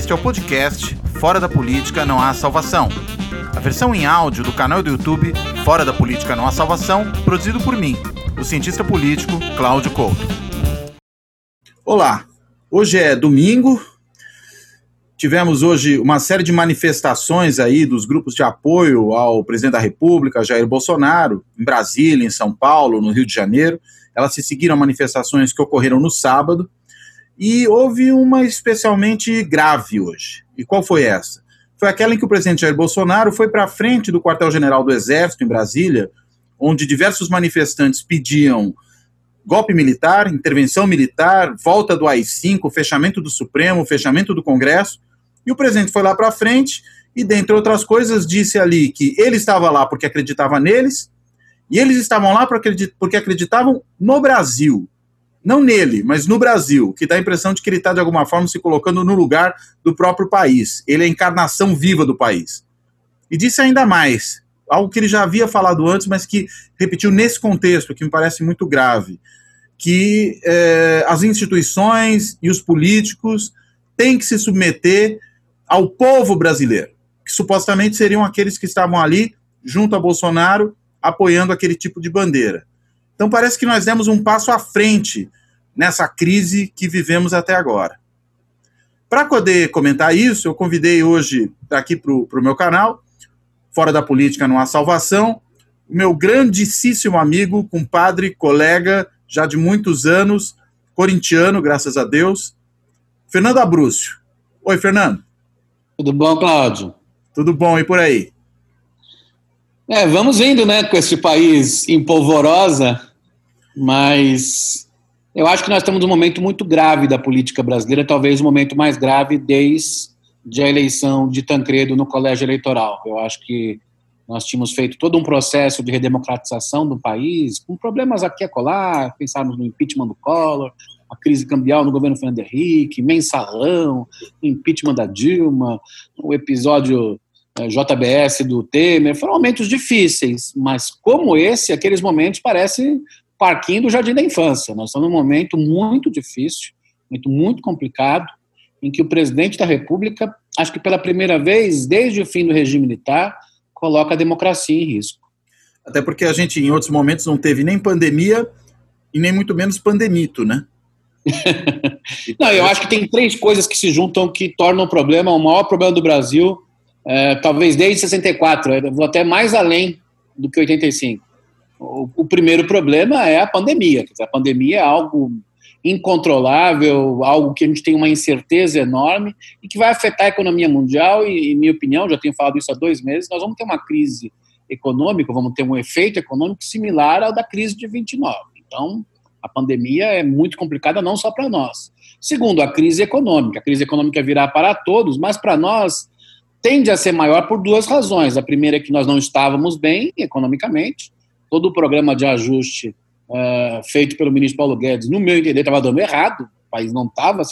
Este é o podcast Fora da Política Não Há Salvação. A versão em áudio do canal do YouTube Fora da Política Não Há Salvação, produzido por mim, o cientista político Cláudio Couto. Olá, hoje é domingo. Tivemos hoje uma série de manifestações aí dos grupos de apoio ao presidente da República, Jair Bolsonaro, em Brasília, em São Paulo, no Rio de Janeiro. Elas se seguiram a manifestações que ocorreram no sábado e houve uma especialmente grave hoje. E qual foi essa? Foi aquela em que o presidente Jair Bolsonaro foi para a frente do quartel-general do Exército, em Brasília, onde diversos manifestantes pediam golpe militar, intervenção militar, volta do AI-5, fechamento do Supremo, fechamento do Congresso. E o presidente foi lá para frente e, dentre outras coisas, disse ali que ele estava lá porque acreditava neles e eles estavam lá porque acreditavam no Brasil não nele, mas no Brasil, que dá a impressão de que ele está, de alguma forma, se colocando no lugar do próprio país. Ele é a encarnação viva do país. E disse ainda mais, algo que ele já havia falado antes, mas que repetiu nesse contexto, que me parece muito grave, que eh, as instituições e os políticos têm que se submeter ao povo brasileiro, que supostamente seriam aqueles que estavam ali, junto a Bolsonaro, apoiando aquele tipo de bandeira. Então parece que nós demos um passo à frente nessa crise que vivemos até agora. Para poder comentar isso, eu convidei hoje aqui para o meu canal, Fora da Política Não Há Salvação, o meu grandíssimo amigo, compadre, colega, já de muitos anos, corintiano, graças a Deus, Fernando Abrúcio. Oi, Fernando. Tudo bom, Cláudio? Tudo bom, e por aí? É, vamos indo, né, com esse país em polvorosa, mas eu acho que nós estamos num momento muito grave da política brasileira, talvez o momento mais grave desde a eleição de Tancredo no colégio eleitoral. Eu acho que nós tínhamos feito todo um processo de redemocratização do país, com problemas aqui e acolá, pensarmos no impeachment do Collor, a crise cambial no governo Fernando Henrique, mensalão, impeachment da Dilma, o episódio eh, JBS do Temer, foram momentos difíceis, mas como esse, aqueles momentos parecem parquinho do Jardim da Infância. Nós estamos num momento muito difícil, muito, muito complicado, em que o presidente da República, acho que pela primeira vez desde o fim do regime militar, coloca a democracia em risco. Até porque a gente, em outros momentos, não teve nem pandemia e nem muito menos pandemito, né? não, eu acho que tem três coisas que se juntam que tornam o problema o maior problema do Brasil, é, talvez desde 64, eu vou até mais além do que 85. O, o primeiro problema é a pandemia. A pandemia é algo incontrolável, algo que a gente tem uma incerteza enorme e que vai afetar a economia mundial. E, em minha opinião, já tenho falado isso há dois meses, nós vamos ter uma crise econômica, vamos ter um efeito econômico similar ao da crise de 29. Então, a pandemia é muito complicada não só para nós. Segundo, a crise econômica. A crise econômica virá para todos, mas para nós tende a ser maior por duas razões. A primeira é que nós não estávamos bem economicamente, todo o programa de ajuste uh, feito pelo ministro Paulo Guedes, no meu entender, estava dando errado, o país não estava,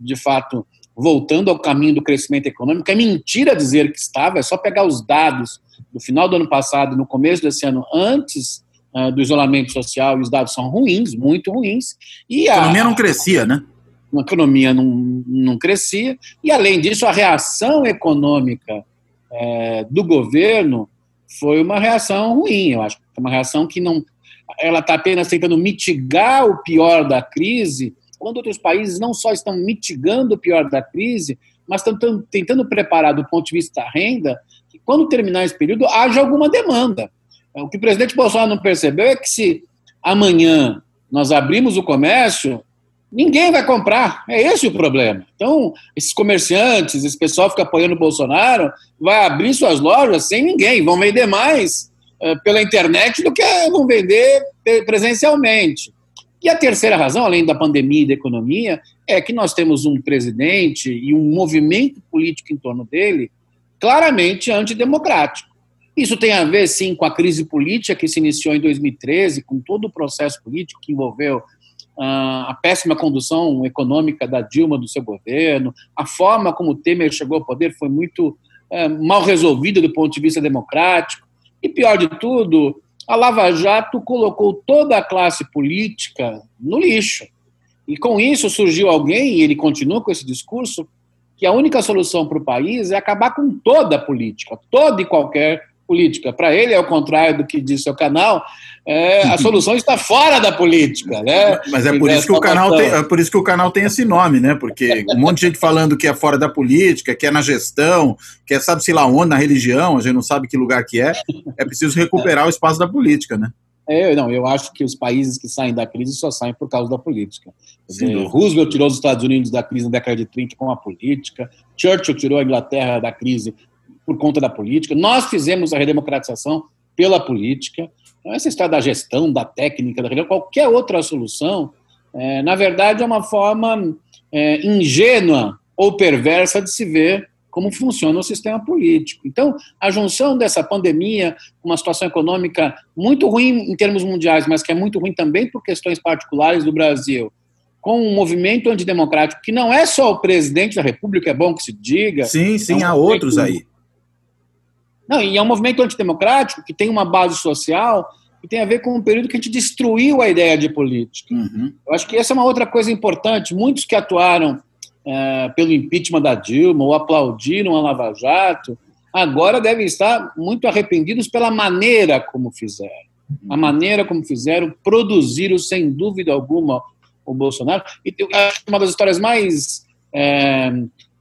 de fato, voltando ao caminho do crescimento econômico. É mentira dizer que estava, é só pegar os dados do final do ano passado e no começo desse ano, antes uh, do isolamento social, e os dados são ruins, muito ruins. E a, a economia não crescia, né? A economia não, não crescia, e além disso, a reação econômica é, do governo foi uma reação ruim, eu acho. Uma reação que não. Ela está apenas tentando mitigar o pior da crise, quando outros países não só estão mitigando o pior da crise, mas estão tentando preparar do ponto de vista da renda, que quando terminar esse período haja alguma demanda. O que o presidente Bolsonaro não percebeu é que se amanhã nós abrimos o comércio, Ninguém vai comprar. É esse o problema. Então, esses comerciantes, esse pessoal fica apoiando o Bolsonaro, vai abrir suas lojas sem ninguém, vão vender mais uh, pela internet do que vão vender presencialmente. E a terceira razão, além da pandemia e da economia, é que nós temos um presidente e um movimento político em torno dele claramente antidemocrático. Isso tem a ver, sim, com a crise política que se iniciou em 2013, com todo o processo político que envolveu a péssima condução econômica da Dilma, do seu governo, a forma como Temer chegou ao poder foi muito é, mal resolvida do ponto de vista democrático. E pior de tudo, a Lava Jato colocou toda a classe política no lixo. E com isso surgiu alguém, e ele continua com esse discurso, que a única solução para o país é acabar com toda a política, toda e qualquer política. Para ele, é o contrário do que disse seu canal, é, a solução está fora da política, né? Mas é por isso que o canal tem, é por isso que o canal tem esse nome, né? Porque um monte de gente falando que é fora da política, que é na gestão, que é sabe se lá onde, na religião, a gente não sabe que lugar que é. É preciso recuperar o espaço da política, né? É, não, eu acho que os países que saem da crise só saem por causa da política. Dizer, Roosevelt tirou os Estados Unidos da crise na década de 30 com a política, Churchill tirou a Inglaterra da crise por conta da política, nós fizemos a redemocratização pela política. Então, essa história da gestão, da técnica, da qualquer outra solução, é, na verdade, é uma forma é, ingênua ou perversa de se ver como funciona o sistema político. Então, a junção dessa pandemia, uma situação econômica muito ruim em termos mundiais, mas que é muito ruim também por questões particulares do Brasil, com um movimento antidemocrático que não é só o presidente da República, é bom que se diga. Sim, sim, é um há outros aí. Não, e é um movimento antidemocrático que tem uma base social que tem a ver com um período que a gente destruiu a ideia de política. Uhum. Eu acho que essa é uma outra coisa importante. Muitos que atuaram é, pelo impeachment da Dilma ou aplaudiram a Lava Jato, agora devem estar muito arrependidos pela maneira como fizeram. A maneira como fizeram, produziram, sem dúvida alguma, o Bolsonaro. E eu acho que uma das histórias mais é,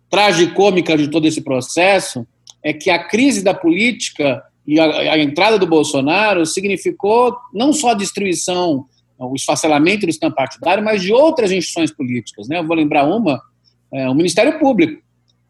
tragicômicas de todo esse processo é que a crise da política e a, a entrada do Bolsonaro significou não só a destruição, o esfacelamento do sistema partidário, mas de outras instituições políticas. Né? Eu vou lembrar uma é, o Ministério Público.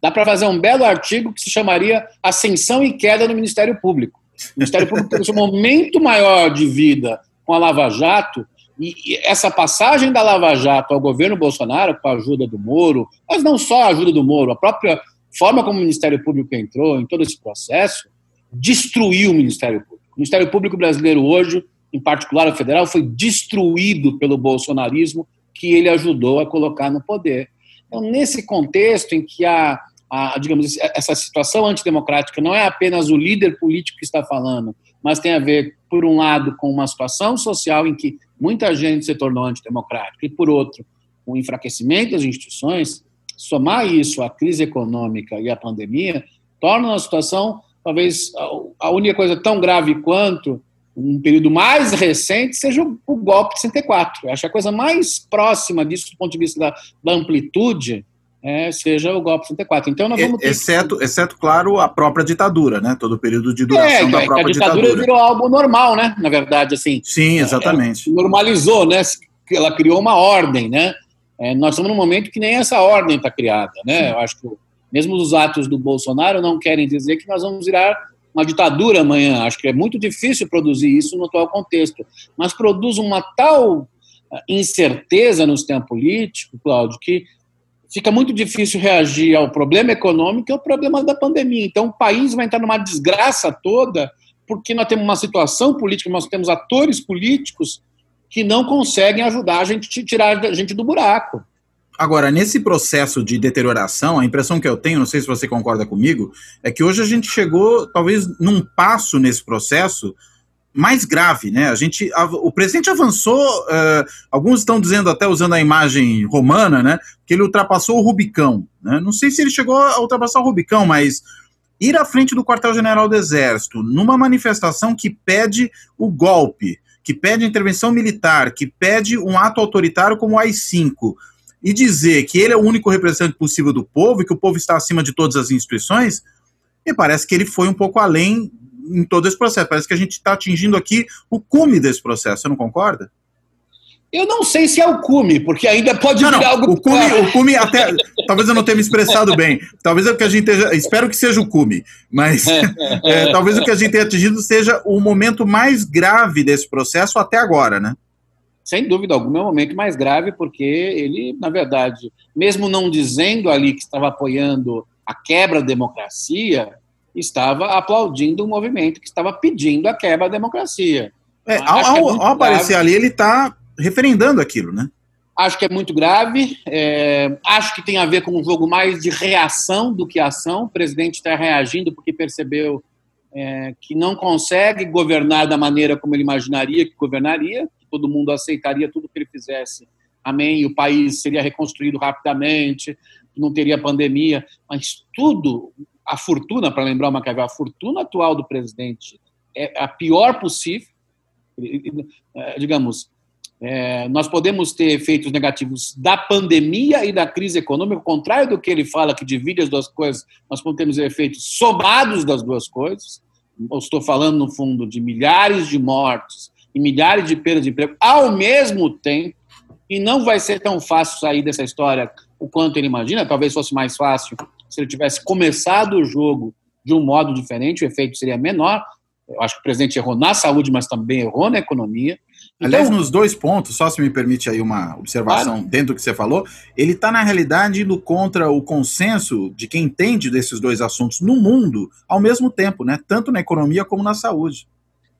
Dá para fazer um belo artigo que se chamaria Ascensão e Queda no Ministério Público. O Ministério Público teve um momento maior de vida com a Lava Jato, e essa passagem da Lava Jato ao governo Bolsonaro, com a ajuda do Moro, mas não só a ajuda do Moro, a própria forma como o Ministério Público entrou em todo esse processo, destruiu o Ministério Público. O Ministério Público brasileiro hoje, em particular o federal, foi destruído pelo bolsonarismo que ele ajudou a colocar no poder. Então, nesse contexto em que a, a, digamos, essa situação antidemocrática não é apenas o líder político que está falando, mas tem a ver, por um lado, com uma situação social em que muita gente se tornou antidemocrática, e, por outro, com o enfraquecimento das instituições, somar isso à crise econômica e à pandemia, torna uma situação, talvez, a única coisa tão grave quanto um período mais recente seja o, golpe de 64. Eu acho que a coisa mais próxima disso, do ponto de vista da, da amplitude, é, seja o golpe de 64. Então nós vamos ter... exceto, exceto, claro, a própria ditadura, né? Todo o período de duração é, da própria a ditadura. A ditadura virou algo normal, né? Na verdade, assim. Sim, exatamente. É, normalizou, né? Ela criou uma ordem, né? É, nós estamos num momento que nem essa ordem está criada, né? Eu acho que mesmo os atos do Bolsonaro não querem dizer que nós vamos virar uma ditadura amanhã. Acho que é muito difícil produzir isso no atual contexto. Mas produz uma tal eh, incerteza no sistema político, Cláudio, que fica muito difícil reagir ao problema econômico e ao problema da pandemia. Então, o país vai entrar numa desgraça toda porque nós temos uma situação política, nós temos atores políticos que não conseguem ajudar a gente tirar a gente do buraco. Agora, nesse processo de deterioração, a impressão que eu tenho, não sei se você concorda comigo, é que hoje a gente chegou, talvez, num passo nesse processo mais grave, né? A gente, a, o presidente avançou, uh, alguns estão dizendo até usando a imagem romana, né? Que ele ultrapassou o Rubicão. Né? Não sei se ele chegou a ultrapassar o Rubicão, mas ir à frente do quartel-general do Exército numa manifestação que pede o golpe, que pede intervenção militar, que pede um ato autoritário como o AI-5 e dizer que ele é o único representante possível do povo e que o povo está acima de todas as instituições, me parece que ele foi um pouco além em todo esse processo. Parece que a gente está atingindo aqui o cume desse processo, você não concorda? Eu não sei se é o cume, porque ainda pode não, virar não. algo. O cume, o cume até. talvez eu não tenha me expressado bem. Talvez o que a gente esteja. Espero que seja o cume, mas é, talvez o que a gente tenha atingido seja o momento mais grave desse processo até agora, né? sem dúvida alguma, é o momento mais grave, porque ele, na verdade, mesmo não dizendo ali que estava apoiando a quebra da democracia, estava aplaudindo um movimento que estava pedindo a quebra da democracia. É, ao, é ao, ao aparecer ali, ele está referendando aquilo, né? Acho que é muito grave. É, acho que tem a ver com um jogo mais de reação do que ação. O presidente está reagindo porque percebeu é, que não consegue governar da maneira como ele imaginaria que governaria todo mundo aceitaria tudo que ele fizesse. Amém. O país seria reconstruído rapidamente. não teria pandemia, mas tudo, a fortuna, para lembrar uma coisa, a fortuna atual do presidente é a pior possível, é, digamos, é, nós podemos ter efeitos negativos da pandemia e da crise econômica, ao contrário do que ele fala, que divide as duas coisas, nós podemos ter efeitos somados das duas coisas. Eu estou falando, no fundo, de milhares de mortes e milhares de perdas de emprego ao mesmo tempo, e não vai ser tão fácil sair dessa história o quanto ele imagina. Talvez fosse mais fácil se ele tivesse começado o jogo de um modo diferente, o efeito seria menor. Eu acho que o presidente errou na saúde, mas também errou na economia. Aliás, então, nos dois pontos, só se me permite aí uma observação claro. dentro do que você falou, ele está, na realidade, indo contra o consenso de quem entende desses dois assuntos no mundo ao mesmo tempo, né? Tanto na economia como na saúde.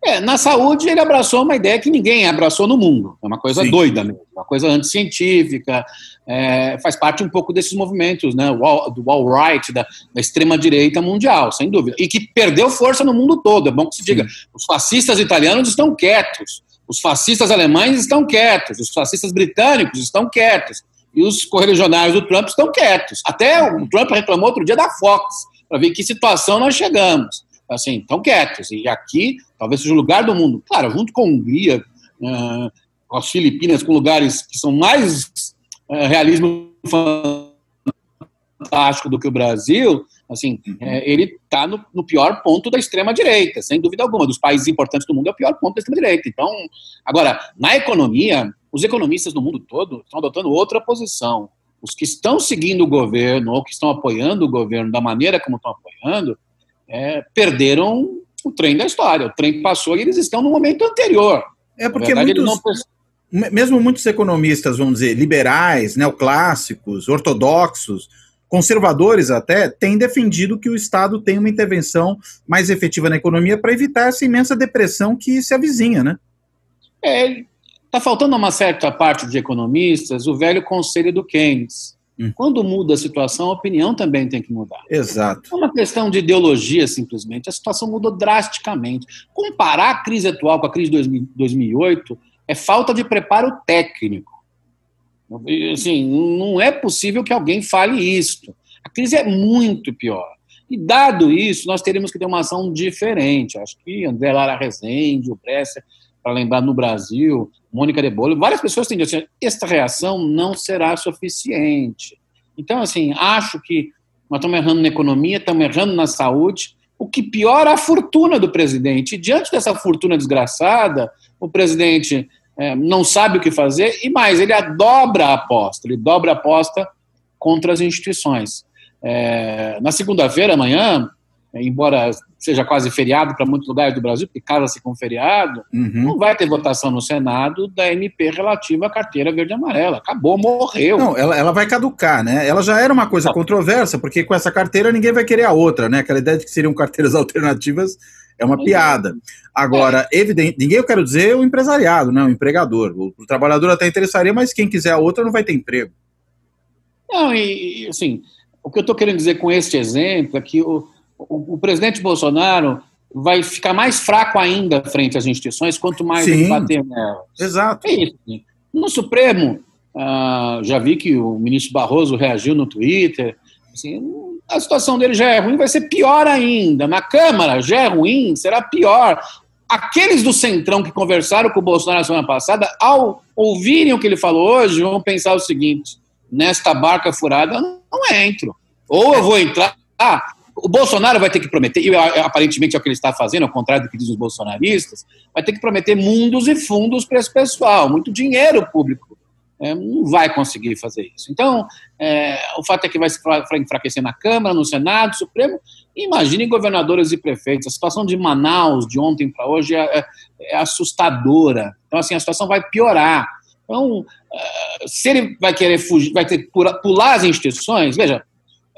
É, na saúde ele abraçou uma ideia que ninguém abraçou no mundo. É uma coisa Sim. doida mesmo, uma coisa anticientífica, é, faz parte um pouco desses movimentos, né? Do alt-right, da, da extrema-direita mundial, sem dúvida. E que perdeu força no mundo todo. É bom que se diga. Os fascistas italianos estão quietos. Os fascistas alemães estão quietos, os fascistas britânicos estão quietos, e os correligionários do Trump estão quietos. Até o Trump reclamou outro dia da Fox, para ver que situação nós chegamos. Assim, estão quietos. E aqui, talvez seja o lugar do mundo. Claro, junto com a Hungria, com as Filipinas, com lugares que são mais realismo fantástico do que o Brasil, Assim, uhum. é, ele está no, no, pior ponto da extrema-direita, sem dúvida alguma. Dos países importantes do mundo é o pior ponto da extrema-direita. Então, agora, na economia, os economistas no mundo todo estão adotando outra posição. Os que estão seguindo o governo ou que estão apoiando o governo da maneira como estão apoiando, é, perderam o trem da história. O trem passou e eles estão no momento anterior. É porque verdade, muitos, não... mesmo muitos economistas, vamos dizer, liberais, neoclássicos, ortodoxos, conservadores até, têm defendido que o Estado tem uma intervenção mais efetiva na economia para evitar essa imensa depressão que se avizinha, né? É, está faltando uma certa parte de economistas o velho conselho do Keynes. Hum. Quando muda a situação, a opinião também tem que mudar. Exato. É uma questão de ideologia, simplesmente. A situação mudou drasticamente. Comparar a crise atual com a crise de 2008 é falta de preparo técnico. Assim, não é possível que alguém fale isso. A crise é muito pior. E dado isso, nós teremos que ter uma ação diferente. Acho que André Lara Rezende, o Bresser, para lembrar no Brasil, Mônica de Bolo, várias pessoas têm dito assim, esta reação não será suficiente. Então, assim, acho que nós estamos errando na economia, estamos errando na saúde, o que piora a fortuna do presidente. E diante dessa fortuna desgraçada, o presidente é, não sabe o que fazer, e mais, ele dobra a aposta, ele dobra a aposta contra as instituições. É, na segunda-feira, amanhã, embora seja quase feriado para muitos lugares do Brasil, porque casa-se com feriado, uhum. não vai ter votação no Senado da MP relativa à carteira verde e amarela. Acabou, morreu. Não, ela, ela vai caducar, né? Ela já era uma coisa controversa, porque com essa carteira ninguém vai querer a outra, né? Aquela ideia de que seriam carteiras alternativas é uma piada. Agora, é. evidente, ninguém eu quero dizer o empresariado, né, o empregador. O, o, trabalhador até interessaria, mas quem quiser a outra não vai ter emprego. Não, e assim, o que eu estou querendo dizer com este exemplo é que o, o, o, presidente Bolsonaro vai ficar mais fraco ainda frente às instituições, quanto mais Sim, ele bater nelas. Exato. É isso. No Supremo, uh, já vi que o ministro Barroso reagiu no Twitter. Assim, a situação dele já é ruim, vai ser pior ainda. Na Câmara já é ruim, será pior. Aqueles do Centrão que conversaram com o Bolsonaro na semana passada, ao ouvirem o que ele falou hoje, vão pensar o seguinte: nesta barca furada eu não entro. Ou eu vou entrar. Ah, o Bolsonaro vai ter que prometer, e aparentemente é o que ele está fazendo, ao contrário do que dizem os bolsonaristas, vai ter que prometer mundos e fundos para esse pessoal, muito dinheiro público é, não vai conseguir fazer isso. Então, é, o fato é que vai se enfraquecer na Câmara, no Senado, Supremo. Imaginem governadores e prefeitos. A situação de Manaus, de ontem para hoje, é, é, é, assustadora. Então, assim, a situação vai piorar. Então, é, se ele vai querer fugir, vai ter que pular as instituições, veja,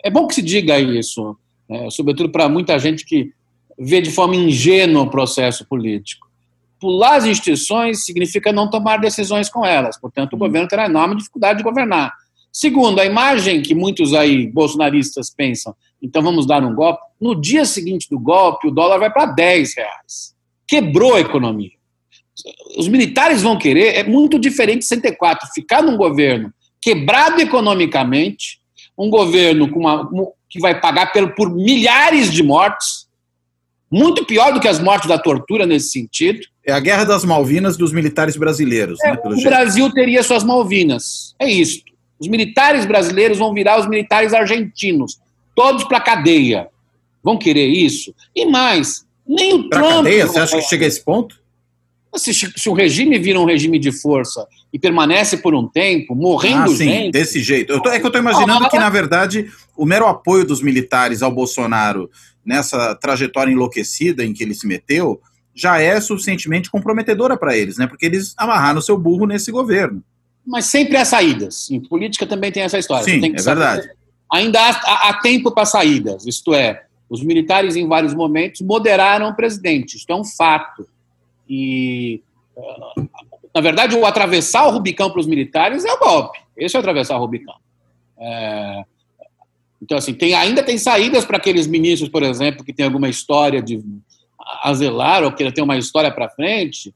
é bom que se diga isso, né, sobretudo para muita gente que vê de forma ingênua o processo político pular as instituições significa não tomar decisões com elas. Portanto, o uhum. governo terá enorme dificuldade de governar. Segundo, a imagem que muitos aí bolsonaristas pensam, então vamos dar um golpe. No dia seguinte do golpe, o dólar vai para 10 reais. Quebrou a economia. Os militares vão querer, é muito diferente de 64, ficar num governo quebrado economicamente, um governo uma, que vai pagar por, por milhares de mortes, muito pior do que as mortes da tortura nesse sentido. É a guerra das Malvinas dos militares brasileiros. É, né, o jeito. Brasil teria suas Malvinas. É isso. Os militares brasileiros vão virar os militares argentinos, todos para cadeia. Vão querer isso? E mais, nem o pra Trump. Cadeia? Você acha que chega a esse ponto? Se, se o regime vira um regime de força e permanece por um tempo, morrendo ah, sim, gente. Desse jeito. Tô, é que eu estou imaginando que, na verdade, o mero apoio dos militares ao Bolsonaro nessa trajetória enlouquecida em que ele se meteu já é suficientemente comprometedora para eles, né? Porque eles amarraram o seu burro nesse governo. Mas sempre há saídas. Em política também tem essa história. Sim, é verdade. Ainda há, há, há tempo para saídas, isto é, os militares, em vários momentos, moderaram o presidente. Isto é um fato. E, ah, na verdade, o atravessar o Rubicão para os militares é o golpe. Esse é o atravessar o Rubicão. É... Então, assim, tem, ainda tem saídas para aqueles ministros, por exemplo, que têm alguma história de azelar ou que tem uma história para frente.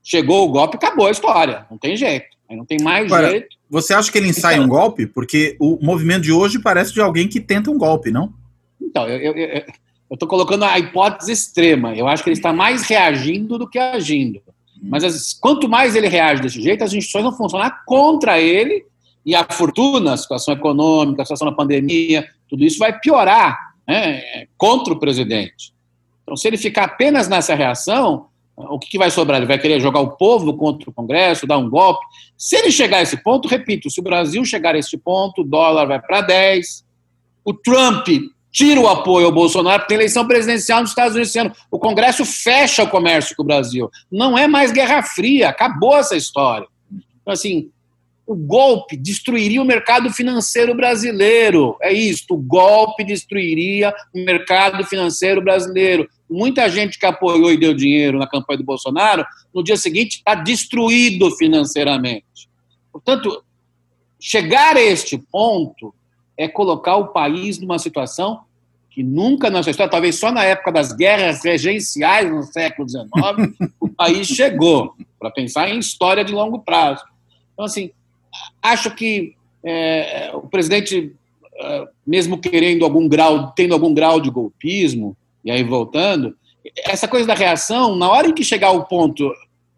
Chegou o golpe, acabou a história. Não tem jeito. Aí não tem mais Agora, jeito. Você acha que ele ensaia então, um golpe? Porque o movimento de hoje parece de alguém que tenta um golpe, não? Então, eu estou colocando a hipótese extrema. Eu acho que ele está mais reagindo do que agindo. Mas as, quanto mais ele reage desse jeito, as instituições vão funcionar contra ele e a fortuna, a situação econômica, a situação da pandemia, tudo isso vai piorar né, contra o presidente. Então, se ele ficar apenas nessa reação, o que, que, vai sobrar? Ele vai querer jogar o povo contra o Congresso, dar um golpe. Se ele chegar a esse ponto, repito, se o Brasil chegar a esse ponto, o dólar vai para 10, o Trump tira o apoio ao Bolsonaro, porque tem eleição presidencial nos Estados Unidos esse ano. O Congresso fecha o comércio com o Brasil. Não é mais Guerra Fria, acabou essa história. Então, assim, o golpe destruiria o mercado financeiro brasileiro. É isso, o golpe destruiria o mercado financeiro brasileiro. Muita gente que apoiou e deu dinheiro na campanha do Bolsonaro, no dia seguinte está destruído financeiramente. Portanto, chegar a este ponto é colocar o país numa situação que nunca na sua história, talvez só na época das guerras regenciais no século XIX, o país chegou para pensar em história de longo prazo. Então, assim, acho que é, o presidente, é, mesmo querendo algum grau, tendo algum grau de golpismo, e aí voltando, essa coisa da reação, na hora em que chegar o ponto,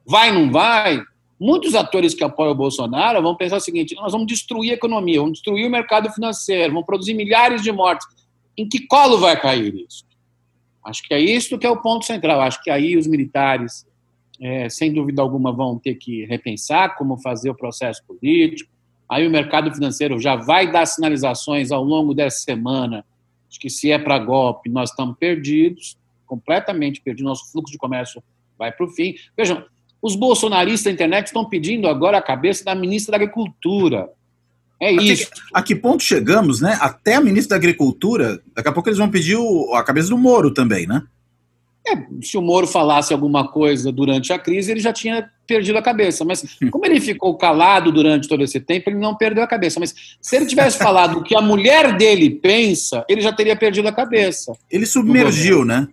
vai, não vai, Muitos atores que apoiam o Bolsonaro vão pensar o seguinte: nós vamos destruir a economia, vamos destruir o mercado financeiro, vamos produzir milhares de mortes. Em que colo vai cair isso? Acho que é isso que é o ponto central. Acho que aí os militares, é, sem dúvida alguma, vão ter que repensar como fazer o processo político. Aí o mercado financeiro já vai dar sinalizações ao longo dessa semana de que se é para golpe, nós estamos perdidos, completamente perdidos, nosso fluxo de comércio vai para o fim. Vejam, os bolsonaristas da internet estão pedindo agora a cabeça da ministra da Agricultura. É isso. A que ponto chegamos, né? Até a ministra da Agricultura, daqui a pouco eles vão pedir o, a cabeça do Moro também, né? É, se o Moro falasse alguma coisa durante a crise, ele já tinha perdido a cabeça. Mas como ele ficou calado durante todo esse tempo, ele não perdeu a cabeça. Mas se ele tivesse falado o que a mulher dele pensa, ele já teria perdido a cabeça. Ele submergiu, né?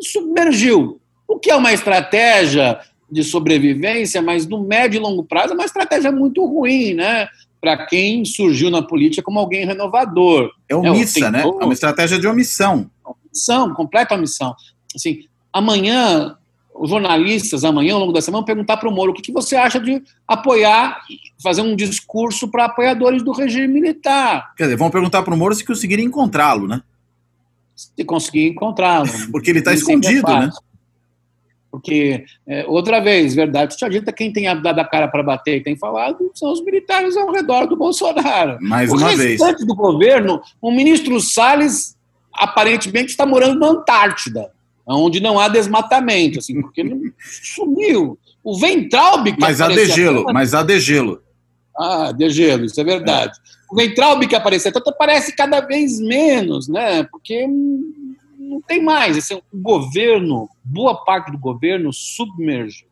Submergiu. O que é uma estratégia de sobrevivência, mas no médio e longo prazo é uma estratégia muito ruim, né? Para quem surgiu na política como alguém renovador. É omissa, é, né? É uma estratégia de omissão. Omissão, completa omissão. Assim, amanhã, os jornalistas, amanhã, ao longo da semana, vão perguntar para o Moro o que, que você acha de apoiar, fazer um discurso para apoiadores do regime militar. Quer dizer, vão perguntar para o Moro se conseguirem encontrá-lo, né? Se conseguir encontrá-lo. Porque ele está escondido, é né? Porque, é, outra vez, verdade te dita, quem tem dado a cara para bater e tem falado são os militares ao redor do Bolsonaro. Mais o uma vez. O do governo, o ministro Salles aparentemente está morando na Antártida, onde não há desmatamento, assim, porque ele sumiu. O Ventralbe... Que mas há degelo, mas há degelo. Ah, degelo, isso é verdade. É. O Ventralbe que apareceu, tanto aparece cada vez menos, né? Porque não tem mais. Esse, o governo, boa parte do governo submerge.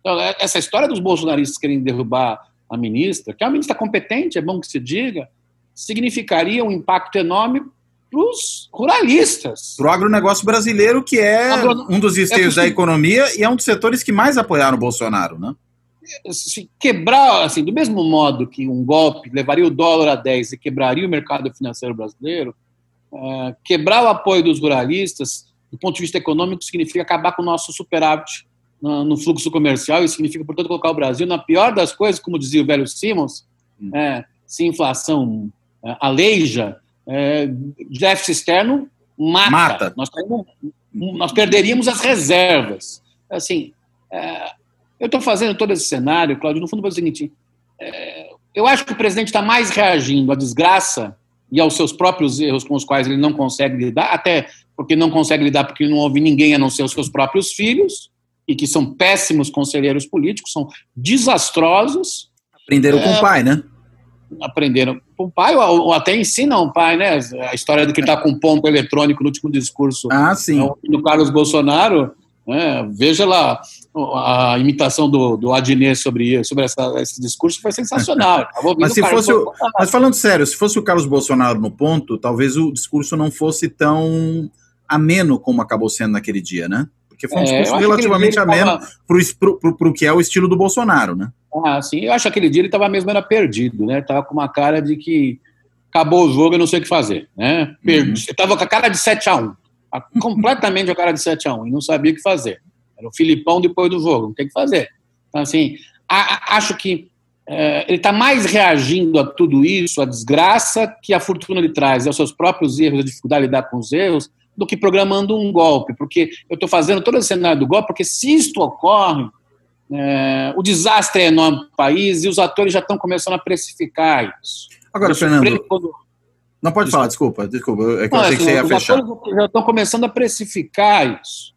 Então, é, essa história dos bolsonaristas querendo derrubar a ministra, que é uma ministra competente, é bom que se diga, significaria um impacto enorme para os ruralistas. Para o agronegócio brasileiro, que é um dos esteios é da economia e é um dos setores que mais apoiaram o Bolsonaro, né? se quebrar, assim, do mesmo modo que um golpe levaria o dólar a 10 e quebraria o mercado financeiro brasileiro, é, quebrar o apoio dos ruralistas, do ponto de vista econômico, significa acabar com o nosso superávit no, fluxo comercial e significa, portanto, colocar o Brasil na pior das coisas, como dizia o velho Simmons, hum. é, se inflação é, aleija, é, déficit externo mata. mata. Nós, nós perderíamos as reservas. Assim, é, eu estou fazendo todo esse cenário, Cláudio, no fundo, para o seguinte: é, eu acho que o presidente está mais reagindo à desgraça e aos seus próprios erros com os quais ele não consegue lidar, até porque não consegue lidar porque não houve ninguém a não ser os seus próprios filhos, e que são péssimos conselheiros políticos, são desastrosos. Aprenderam é, com o é, pai, né? Aprenderam com o pai, ou, ou, até ensinam o pai, né? A história de que ele está com ponto eletrônico no último discurso ah, sim. do Carlos Bolsonaro né? Veja lá, a imitação do, do Adnet sobre, sobre essa, esse discurso foi sensacional. mas, se fosse o, mas falando sério, se fosse o Carlos Bolsonaro no ponto, talvez o discurso não fosse tão ameno como acabou sendo naquele dia, né? Porque foi um é, discurso é, relativamente ameno para o que é o estilo do Bolsonaro, né? Ah, sim. Eu acho que aquele dia ele estava mesmo era perdido, né? Estava com uma cara de que acabou o jogo, eu não sei o que fazer, né? Perdi. Uhum. Estava com a cara de 7 a 1 completamente a cara de 7 a 1 e não sabia o que fazer. Era o Filipão depois do jogo, não tem que fazer. Então, assim, a, a, acho que é, ele está mais reagindo a tudo isso, a desgraça que a fortuna lhe traz, aos seus próprios erros, a dificuldade de lidar com os erros, do que programando um golpe. Porque eu estou fazendo todo esse cenário do golpe, porque se isto ocorre, é, o desastre é enorme para o país e os atores já estão começando a precificar isso. Agora, Fernando, quando, não pode falar, desculpa, desculpa. É que não, eu achei que você ia fechar. Já estão começando a precificar isso.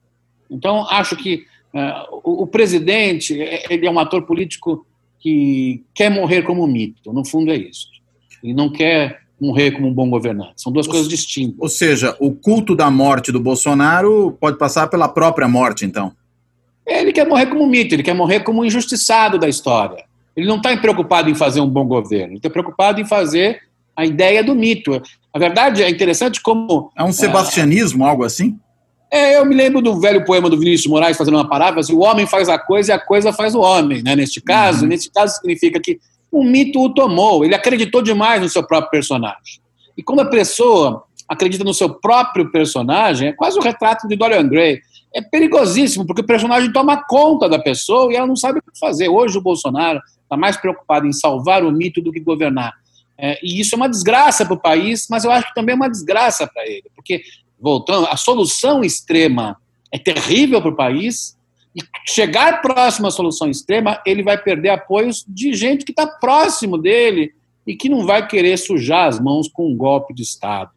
Então, acho que uh, o, o, presidente ele é um ator político que quer morrer como mito. No fundo, é isso. Ele não quer morrer como um bom governante. São duas ou, coisas distintas. Ou seja, o culto da morte do Bolsonaro pode passar pela própria morte, então? Ele quer morrer como mito, ele quer morrer como um injustiçado da história. Ele não está preocupado em fazer um bom governo, ele está preocupado em fazer a ideia do mito. A verdade é interessante como. É um sebastianismo, algo assim? É, eu me lembro do velho poema do Vinícius Moraes fazendo uma parábola, assim, o homem faz a coisa e a coisa faz o homem, né? Neste caso, uhum. neste caso significa que o mito o tomou, ele acreditou demais no seu próprio personagem. E quando a pessoa acredita no seu próprio personagem, é quase o retrato de Dorian Gray. É perigosíssimo, porque o personagem toma conta da pessoa e ela não sabe o que fazer. Hoje o Bolsonaro está mais preocupado em salvar o mito do que governar. É, e isso é uma desgraça para o país, mas eu acho que também é uma desgraça para ele, porque, voltando, a solução extrema é terrível para o país, e chegar próximo à solução extrema, ele vai perder apoios de gente que está próximo dele e que não vai querer sujar as mãos com um golpe de Estado.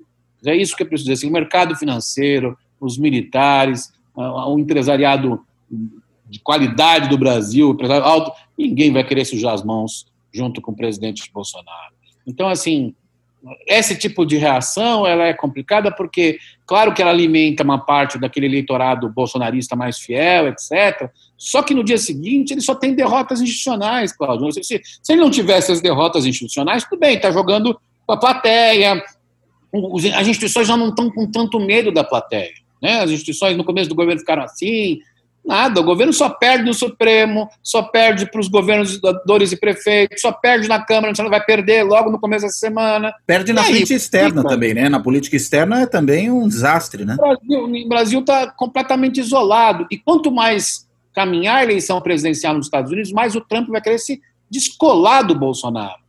É isso que eu preciso dizer. Assim, o mercado financeiro, os militares, o empresariado de qualidade do Brasil, o empresariado alto, ninguém vai querer sujar as mãos junto com o presidente Bolsonaro. Então, assim, esse tipo de reação ela é complicada porque, claro que ela alimenta uma parte daquele eleitorado bolsonarista mais fiel, etc. Só que no dia seguinte ele só tem derrotas institucionais, Cláudio. Se, se, ele não tivesse as derrotas institucionais, tudo bem, está jogando com a plateia. As instituições já não estão com tanto medo da plateia. Né? As instituições no começo do governo ficaram assim, Nada, o governo só perde no Supremo, só perde para os governadores e prefeitos, só perde na Câmara, gente vai perder logo no começo da semana. Perde na frente externa fica. também, né? Na política externa é também um desastre, né? O Brasil está completamente isolado. E quanto mais caminhar a eleição presidencial nos Estados Unidos, mais o Trump vai querer se descolar do Bolsonaro.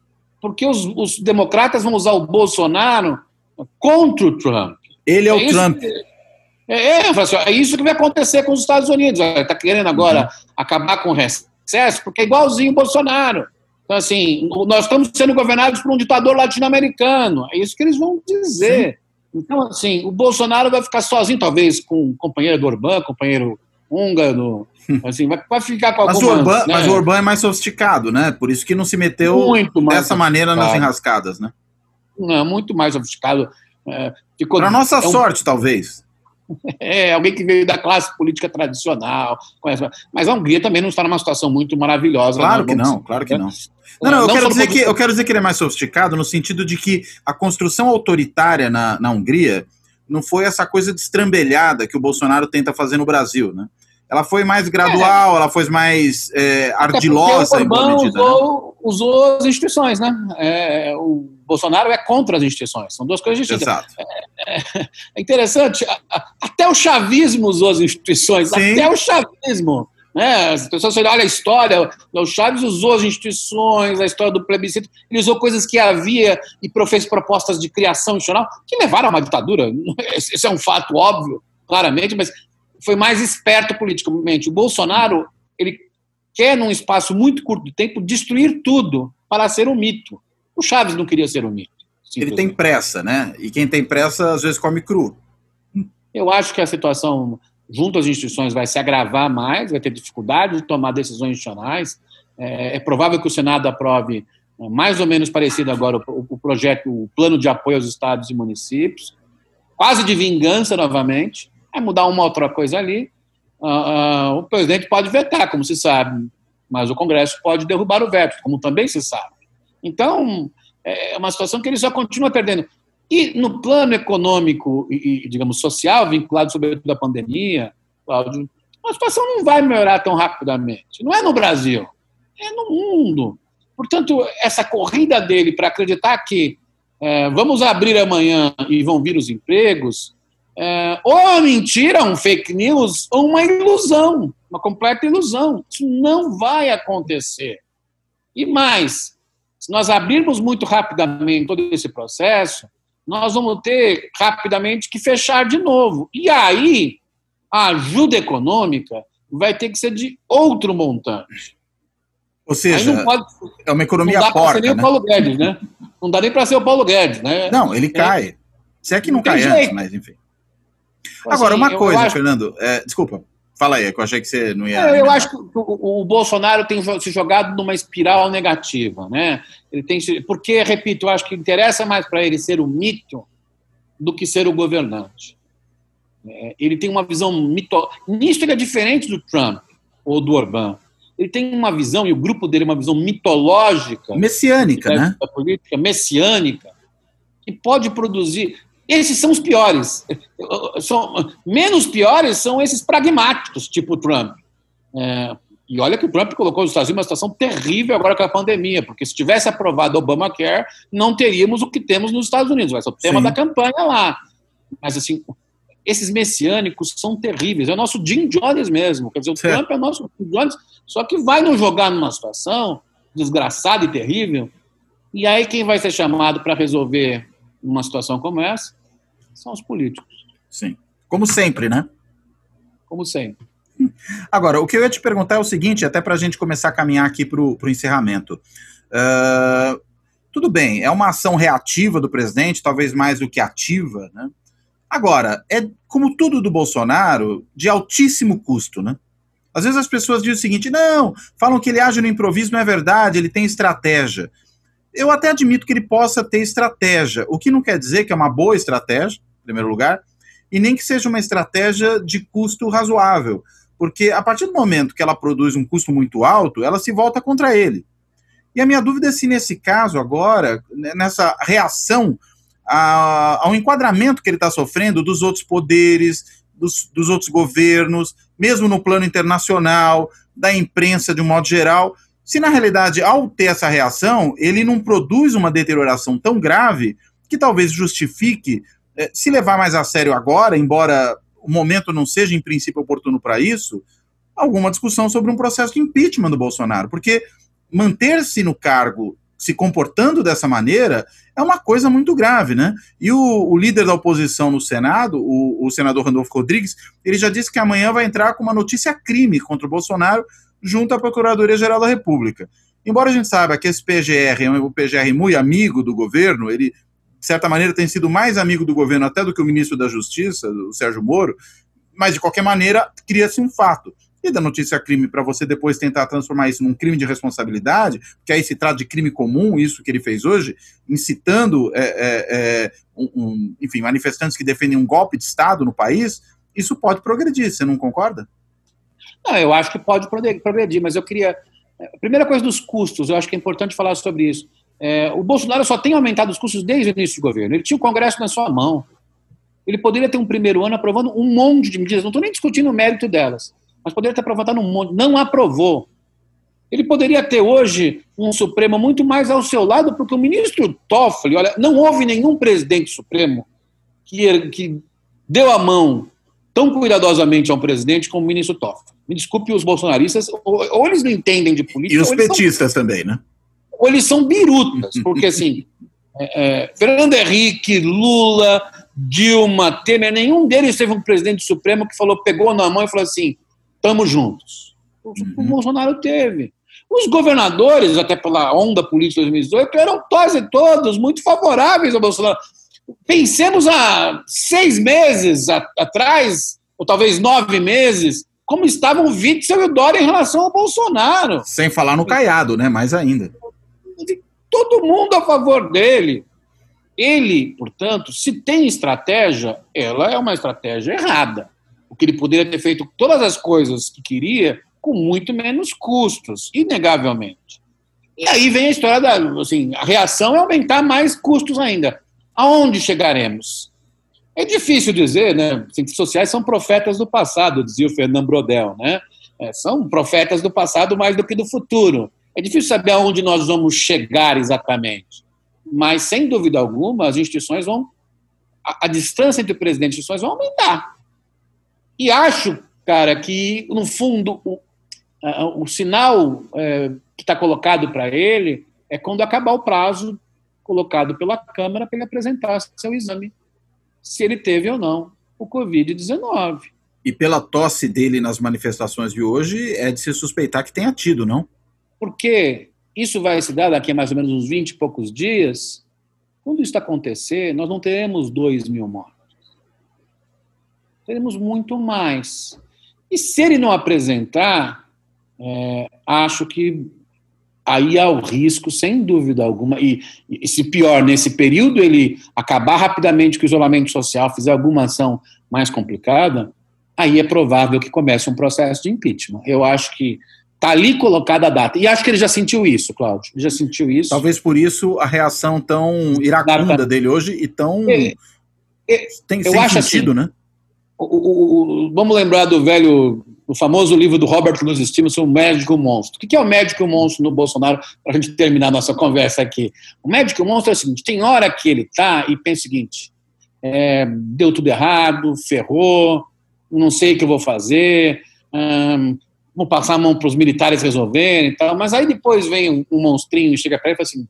Porque os, os democratas vão usar o Bolsonaro contra o Trump. Ele é, é o Trump. Que, é, é, assim, é isso que vai acontecer com os Estados Unidos. Está querendo agora uhum. acabar com o recesso, porque é igualzinho o Bolsonaro. Então, assim, nós estamos sendo governados por um ditador latino-americano. É isso que eles vão dizer. Sim. Então, assim, o Bolsonaro vai ficar sozinho, talvez com o companheiro do Orbán, companheiro húngaro, assim, vai, vai ficar com mas algumas... O Orbán, né? Mas o Orbán é mais sofisticado, né? Por isso que não se meteu dessa maneira nas enrascadas, né? Não, muito mais sofisticado. É, Para nossa é um... sorte, talvez. É, alguém que veio da classe política tradicional. Mas a Hungria também não está numa situação muito maravilhosa. Claro né? que não, claro que não. Não, não, eu, não quero dizer que, eu quero dizer que ele é mais sofisticado no sentido de que a construção autoritária na, na Hungria não foi essa coisa destrambelhada que o Bolsonaro tenta fazer no Brasil, né? Ela foi mais gradual, é. ela foi mais é, ardilosa. o Orbán medida, usou, né? usou as instituições, né? É, o Bolsonaro é contra as instituições, são duas coisas distintas. Exato. É, é, é interessante, até o chavismo usou as instituições, Sim. até o chavismo. Né? As pessoas olham a história, o Chaves usou as instituições, a história do plebiscito, ele usou coisas que havia e fez propostas de criação institucional que levaram a uma ditadura. Esse é um fato óbvio, claramente, mas foi mais esperto politicamente. O Bolsonaro, ele quer, num espaço muito curto de tempo, destruir tudo para ser um mito. O Chaves não queria ser um mito. Ele tem pressa, né? E quem tem pressa, às vezes, come cru. Eu acho que a situação junto às instituições vai se agravar mais, vai ter dificuldade de tomar decisões institucionais. É, é provável que o Senado aprove é, mais ou menos parecido agora o, o projeto, o plano de apoio aos estados e municípios, quase de vingança novamente é mudar uma outra coisa ali. Uh, uh, o presidente pode vetar, como se sabe, mas o Congresso pode derrubar o veto, como também se sabe. Então, é uma situação que ele só continua perdendo. E no plano econômico e, digamos, social, vinculado sobretudo à pandemia, Cláudio, a situação não vai melhorar tão rapidamente. Não é no Brasil, é no mundo. Portanto, essa corrida dele para acreditar que é, vamos abrir amanhã e vão vir os empregos, é, ou uma mentira, um fake news, ou uma ilusão, uma completa ilusão. Isso não vai acontecer. E mais, se nós abrirmos muito rapidamente todo esse processo, nós vamos ter rapidamente que fechar de novo. E aí, a ajuda econômica vai ter que ser de outro montante. Ou seja, pode, é uma economia não dá porca, ser nem né? o Paulo Guedes, né? Não dá nem para ser o Paulo Guedes, né? Não, ele cai. Se é que não, não cai antes, mas enfim. Agora, assim, uma coisa, acho... Fernando, é, desculpa, fala aí, que eu achei que você não ia. É, eu acho que o, o, Bolsonaro tem se jogado numa espiral negativa, né? Ele tem porque, repito, eu acho que interessa mais para ele ser o mito do que ser o governante. É, ele tem uma visão mito. Nisso ele é diferente do Trump ou do Orbán. Ele tem uma visão, e o grupo dele é uma visão mitológica. Messiânica, né? Política messiânica, que pode produzir. Esses são os piores. São, menos piores são esses pragmáticos, tipo Trump. É, e olha que o Trump colocou os Estados Unidos numa situação terrível agora com a pandemia, porque se tivesse aprovado Obamacare, não teríamos o que temos nos Estados Unidos. Vai ser o tema Sim. da campanha lá. Mas, assim, esses messiânicos são terríveis. É o nosso Jim Jones mesmo. Quer dizer, o Trump é o nosso Jim Jones, só que vai nos jogar numa situação desgraçada e terrível. E aí quem vai ser chamado para resolver uma situação como essa são os políticos. Sim. Como sempre, né? Como sempre. Agora, o que eu ia te perguntar é o seguinte, até para a gente começar a caminhar aqui para o encerramento. Uh, tudo bem, é uma ação reativa do presidente, talvez mais do que ativa, né? Agora, é como tudo do Bolsonaro, de altíssimo custo, né? Às vezes as pessoas dizem o seguinte: não, falam que ele age no improviso, não é verdade, ele tem estratégia. Eu até admito que ele possa ter estratégia, o que não quer dizer que é uma boa estratégia, primeiro lugar, e nem que seja uma estratégia de custo razoável, porque a partir do momento que ela produz um custo muito alto, ela se volta contra ele. E a minha dúvida é se nesse caso agora, né, nessa reação ao enquadramento que ele está sofrendo dos outros poderes, dos, dos outros governos, mesmo no plano internacional, da imprensa de um modo geral, se na realidade, ao ter essa reação, ele não produz uma deterioração tão grave que talvez justifique se levar mais a sério agora, embora o momento não seja em princípio oportuno para isso, alguma discussão sobre um processo de impeachment do Bolsonaro, porque manter-se no cargo se comportando dessa maneira é uma coisa muito grave, né? E o, o líder da oposição no Senado, o, o, senador Randolfo Rodrigues, ele já disse que amanhã vai entrar com uma notícia crime contra o Bolsonaro junto à Procuradoria-Geral da República. Embora a gente saiba que esse PGR é um PGR muito amigo do governo, ele, de certa maneira, tem sido mais amigo do governo até do que o ministro da Justiça, o Sérgio Moro, mas, de qualquer maneira, cria-se um fato. E da notícia crime para você depois tentar transformar isso num crime de responsabilidade, que aí se trata de crime comum, isso que ele fez hoje, incitando, é, é, é, um, um, enfim, manifestantes que defendem um golpe de Estado no país, isso pode progredir, você não concorda? Não, eu acho que pode progredir, mas eu queria. A primeira coisa dos custos, eu acho que é importante falar sobre isso. É, o Bolsonaro só tem aumentado os custos desde o início do governo. Ele tinha o Congresso na sua mão. Ele poderia ter um primeiro ano aprovando um monte de medidas, não estou nem discutindo o mérito delas, mas poderia ter aprovado um monte. Não aprovou. Ele poderia ter hoje um Supremo muito mais ao seu lado, porque o ministro Toffoli, olha, não houve nenhum presidente Supremo que, que deu a mão tão cuidadosamente ao presidente como o ministro Toffoli. Me desculpe os bolsonaristas, ou, ou eles não entendem de política. E os petistas são, também, né? Ou eles são birutas, porque assim, é, é, Fernando Henrique, Lula, Dilma, Temer, nenhum deles teve um presidente supremo que falou, pegou na mão e falou assim: estamos juntos. O, uhum. o Bolsonaro teve. Os governadores, até pela onda política de 2018, eram quase todos muito favoráveis ao Bolsonaro. Pensemos há seis meses atrás, ou talvez nove meses, como estavam Witzel e o Dória em relação ao Bolsonaro. Sem falar no Caiado, né? Mais ainda. Todo mundo a favor dele. Ele, portanto, se tem estratégia, ela é uma estratégia errada. O que ele poderia ter feito todas as coisas que queria com muito menos custos, inegavelmente. E aí vem a história da, assim, a reação é aumentar mais custos ainda. Aonde chegaremos? É difícil dizer, né? Ciências sociais são profetas do passado, dizia o Fernando Brodel, né? É, são profetas do passado mais do que do futuro. É difícil saber aonde nós vamos chegar exatamente. Mas, sem dúvida alguma, as instituições vão. A, a distância entre o presidente e as instituições vai aumentar. E acho, cara, que, no fundo, o, o sinal é, que está colocado para ele é quando acabar o prazo colocado pela Câmara para ele apresentar seu exame se ele teve ou não o Covid-19. E pela tosse dele nas manifestações de hoje, é de se suspeitar que tenha tido, não? Porque isso vai se dar daqui a mais ou menos uns 20 e poucos dias. Quando isso acontecer, nós não teremos 2 mil mortos. Teremos muito mais. E se ele não apresentar, é, acho que aí há o risco, sem dúvida alguma, e, e, se pior, nesse período ele acabar rapidamente com o isolamento social, fizer alguma ação mais complicada, aí é provável que comece um processo de impeachment. Eu acho que está ali colocada a data. E acho que ele já sentiu isso, Cláudio. Ele já sentiu isso. Talvez por isso a reação tão iracunda dele hoje e tão. É, é, tem, eu acho sentido, assim, né? O, o, o, vamos lembrar do velho no famoso livro do Robert Louis Stevenson, O Médico Monstro. O que é o Médico Monstro no Bolsonaro, para a gente terminar a nossa conversa aqui? O Médico Monstro é o seguinte, tem hora que ele tá e pensa o seguinte, é, deu tudo errado, ferrou, não sei o que eu vou fazer, hum, vou passar a mão para os militares resolverem e tal, mas aí depois vem um, um monstrinho e chega para ele e fala assim,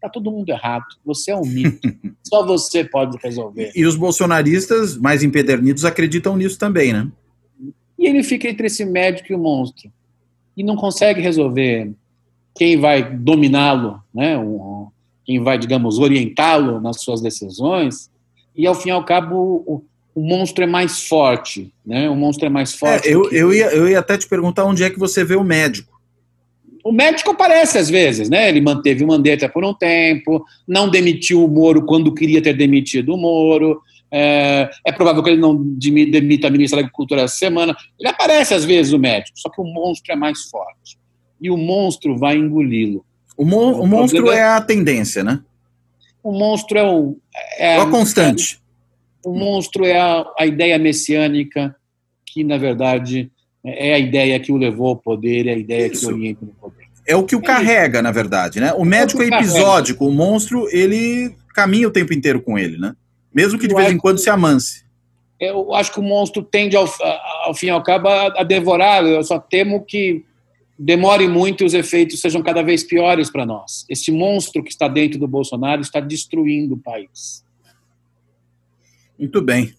tá todo mundo errado, você é um mito, só você pode resolver. E os bolsonaristas mais empedernidos acreditam nisso também, né? E ele fica entre esse médico e o monstro. E não consegue resolver quem vai dominá-lo, né? quem vai, digamos, orientá-lo nas suas decisões. E, ao fim e ao cabo, o, monstro é mais forte. Né? O monstro é mais é, forte. É, eu, que... eu, ia, eu ia até te perguntar onde é que você vê o médico. O médico aparece às vezes, né? Ele manteve o Mandetta por um tempo, não demitiu o Moro quando queria ter demitido o Moro, é, é, provável que ele não demita a ministra da Agricultura essa semana. Ele aparece às vezes, o médico, só que o monstro é mais forte. E o monstro vai engoli-lo. O, mon o, o monstro é a tendência, né? O monstro é o. É, é a constante. É, o monstro é a, a ideia messiânica, que, na verdade, é a ideia que o levou ao poder, é a ideia Isso. que orienta o poder. É o que o carrega, na verdade, né? O médico é, é episódico, carrega. o monstro, ele caminha o tempo inteiro com ele, né? Mesmo que de vez em quando se amance. Eu acho que o monstro tende, ao, ao fim e ao cabo, a, a devorar. Eu só temo que demore muito e os efeitos sejam cada vez piores para nós. Esse monstro que está dentro do Bolsonaro está destruindo o país. Muito bem.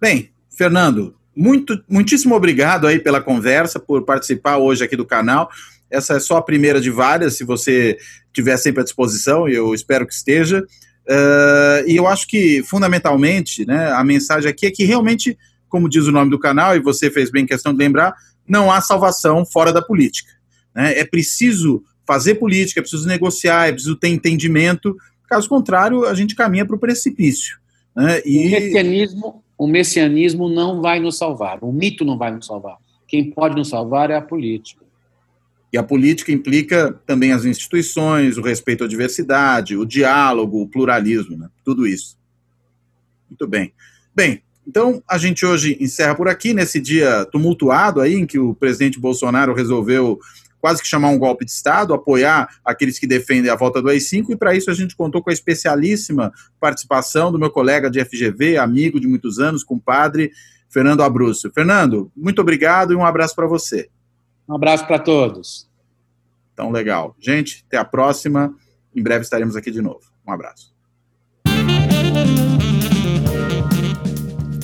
Bem, Fernando, muito, muitíssimo obrigado aí pela conversa, por participar hoje aqui do canal. Essa é só a primeira de várias, se você tiver sempre à disposição, eu espero que esteja. Uh, e eu acho que, fundamentalmente, né, a mensagem aqui é que realmente, como diz o nome do canal, e você fez bem questão de lembrar, não há salvação fora da política. Né? É preciso fazer política, é preciso negociar, é preciso ter entendimento, caso contrário, a gente caminha para o precipício. Né? E... O, messianismo, o messianismo não vai nos salvar, o mito não vai nos salvar. Quem pode nos salvar é a política. E a política implica também as instituições, o respeito à diversidade, o diálogo, o pluralismo, né? tudo isso. Muito bem. Bem, Então, a gente hoje encerra por aqui, nesse dia tumultuado aí, em que o presidente Bolsonaro resolveu quase que chamar um golpe de Estado, apoiar aqueles que defendem a volta do AI-5, e para isso a gente contou com a especialíssima participação do meu colega de FGV, amigo de muitos anos, compadre, Fernando Abrúcio. Fernando, muito obrigado e um abraço para você. Um abraço para todos. Então, legal. Gente, até a próxima. Em breve estaremos aqui de novo. Um abraço.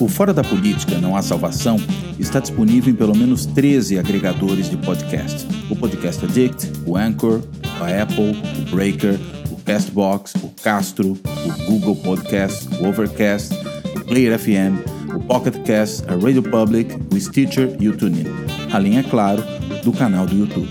O Fora da Política Não Há Salvação está disponível em pelo menos 13 agregadores de podcast. O Podcast Addict, o Anchor, a Apple, o Breaker, o Castbox, o Castro, o Google Podcast, o Overcast, o Player FM, o Pocket Cast, a Radio Public, o Stitcher e o TuneIn. Além, é claro, do canal do YouTube.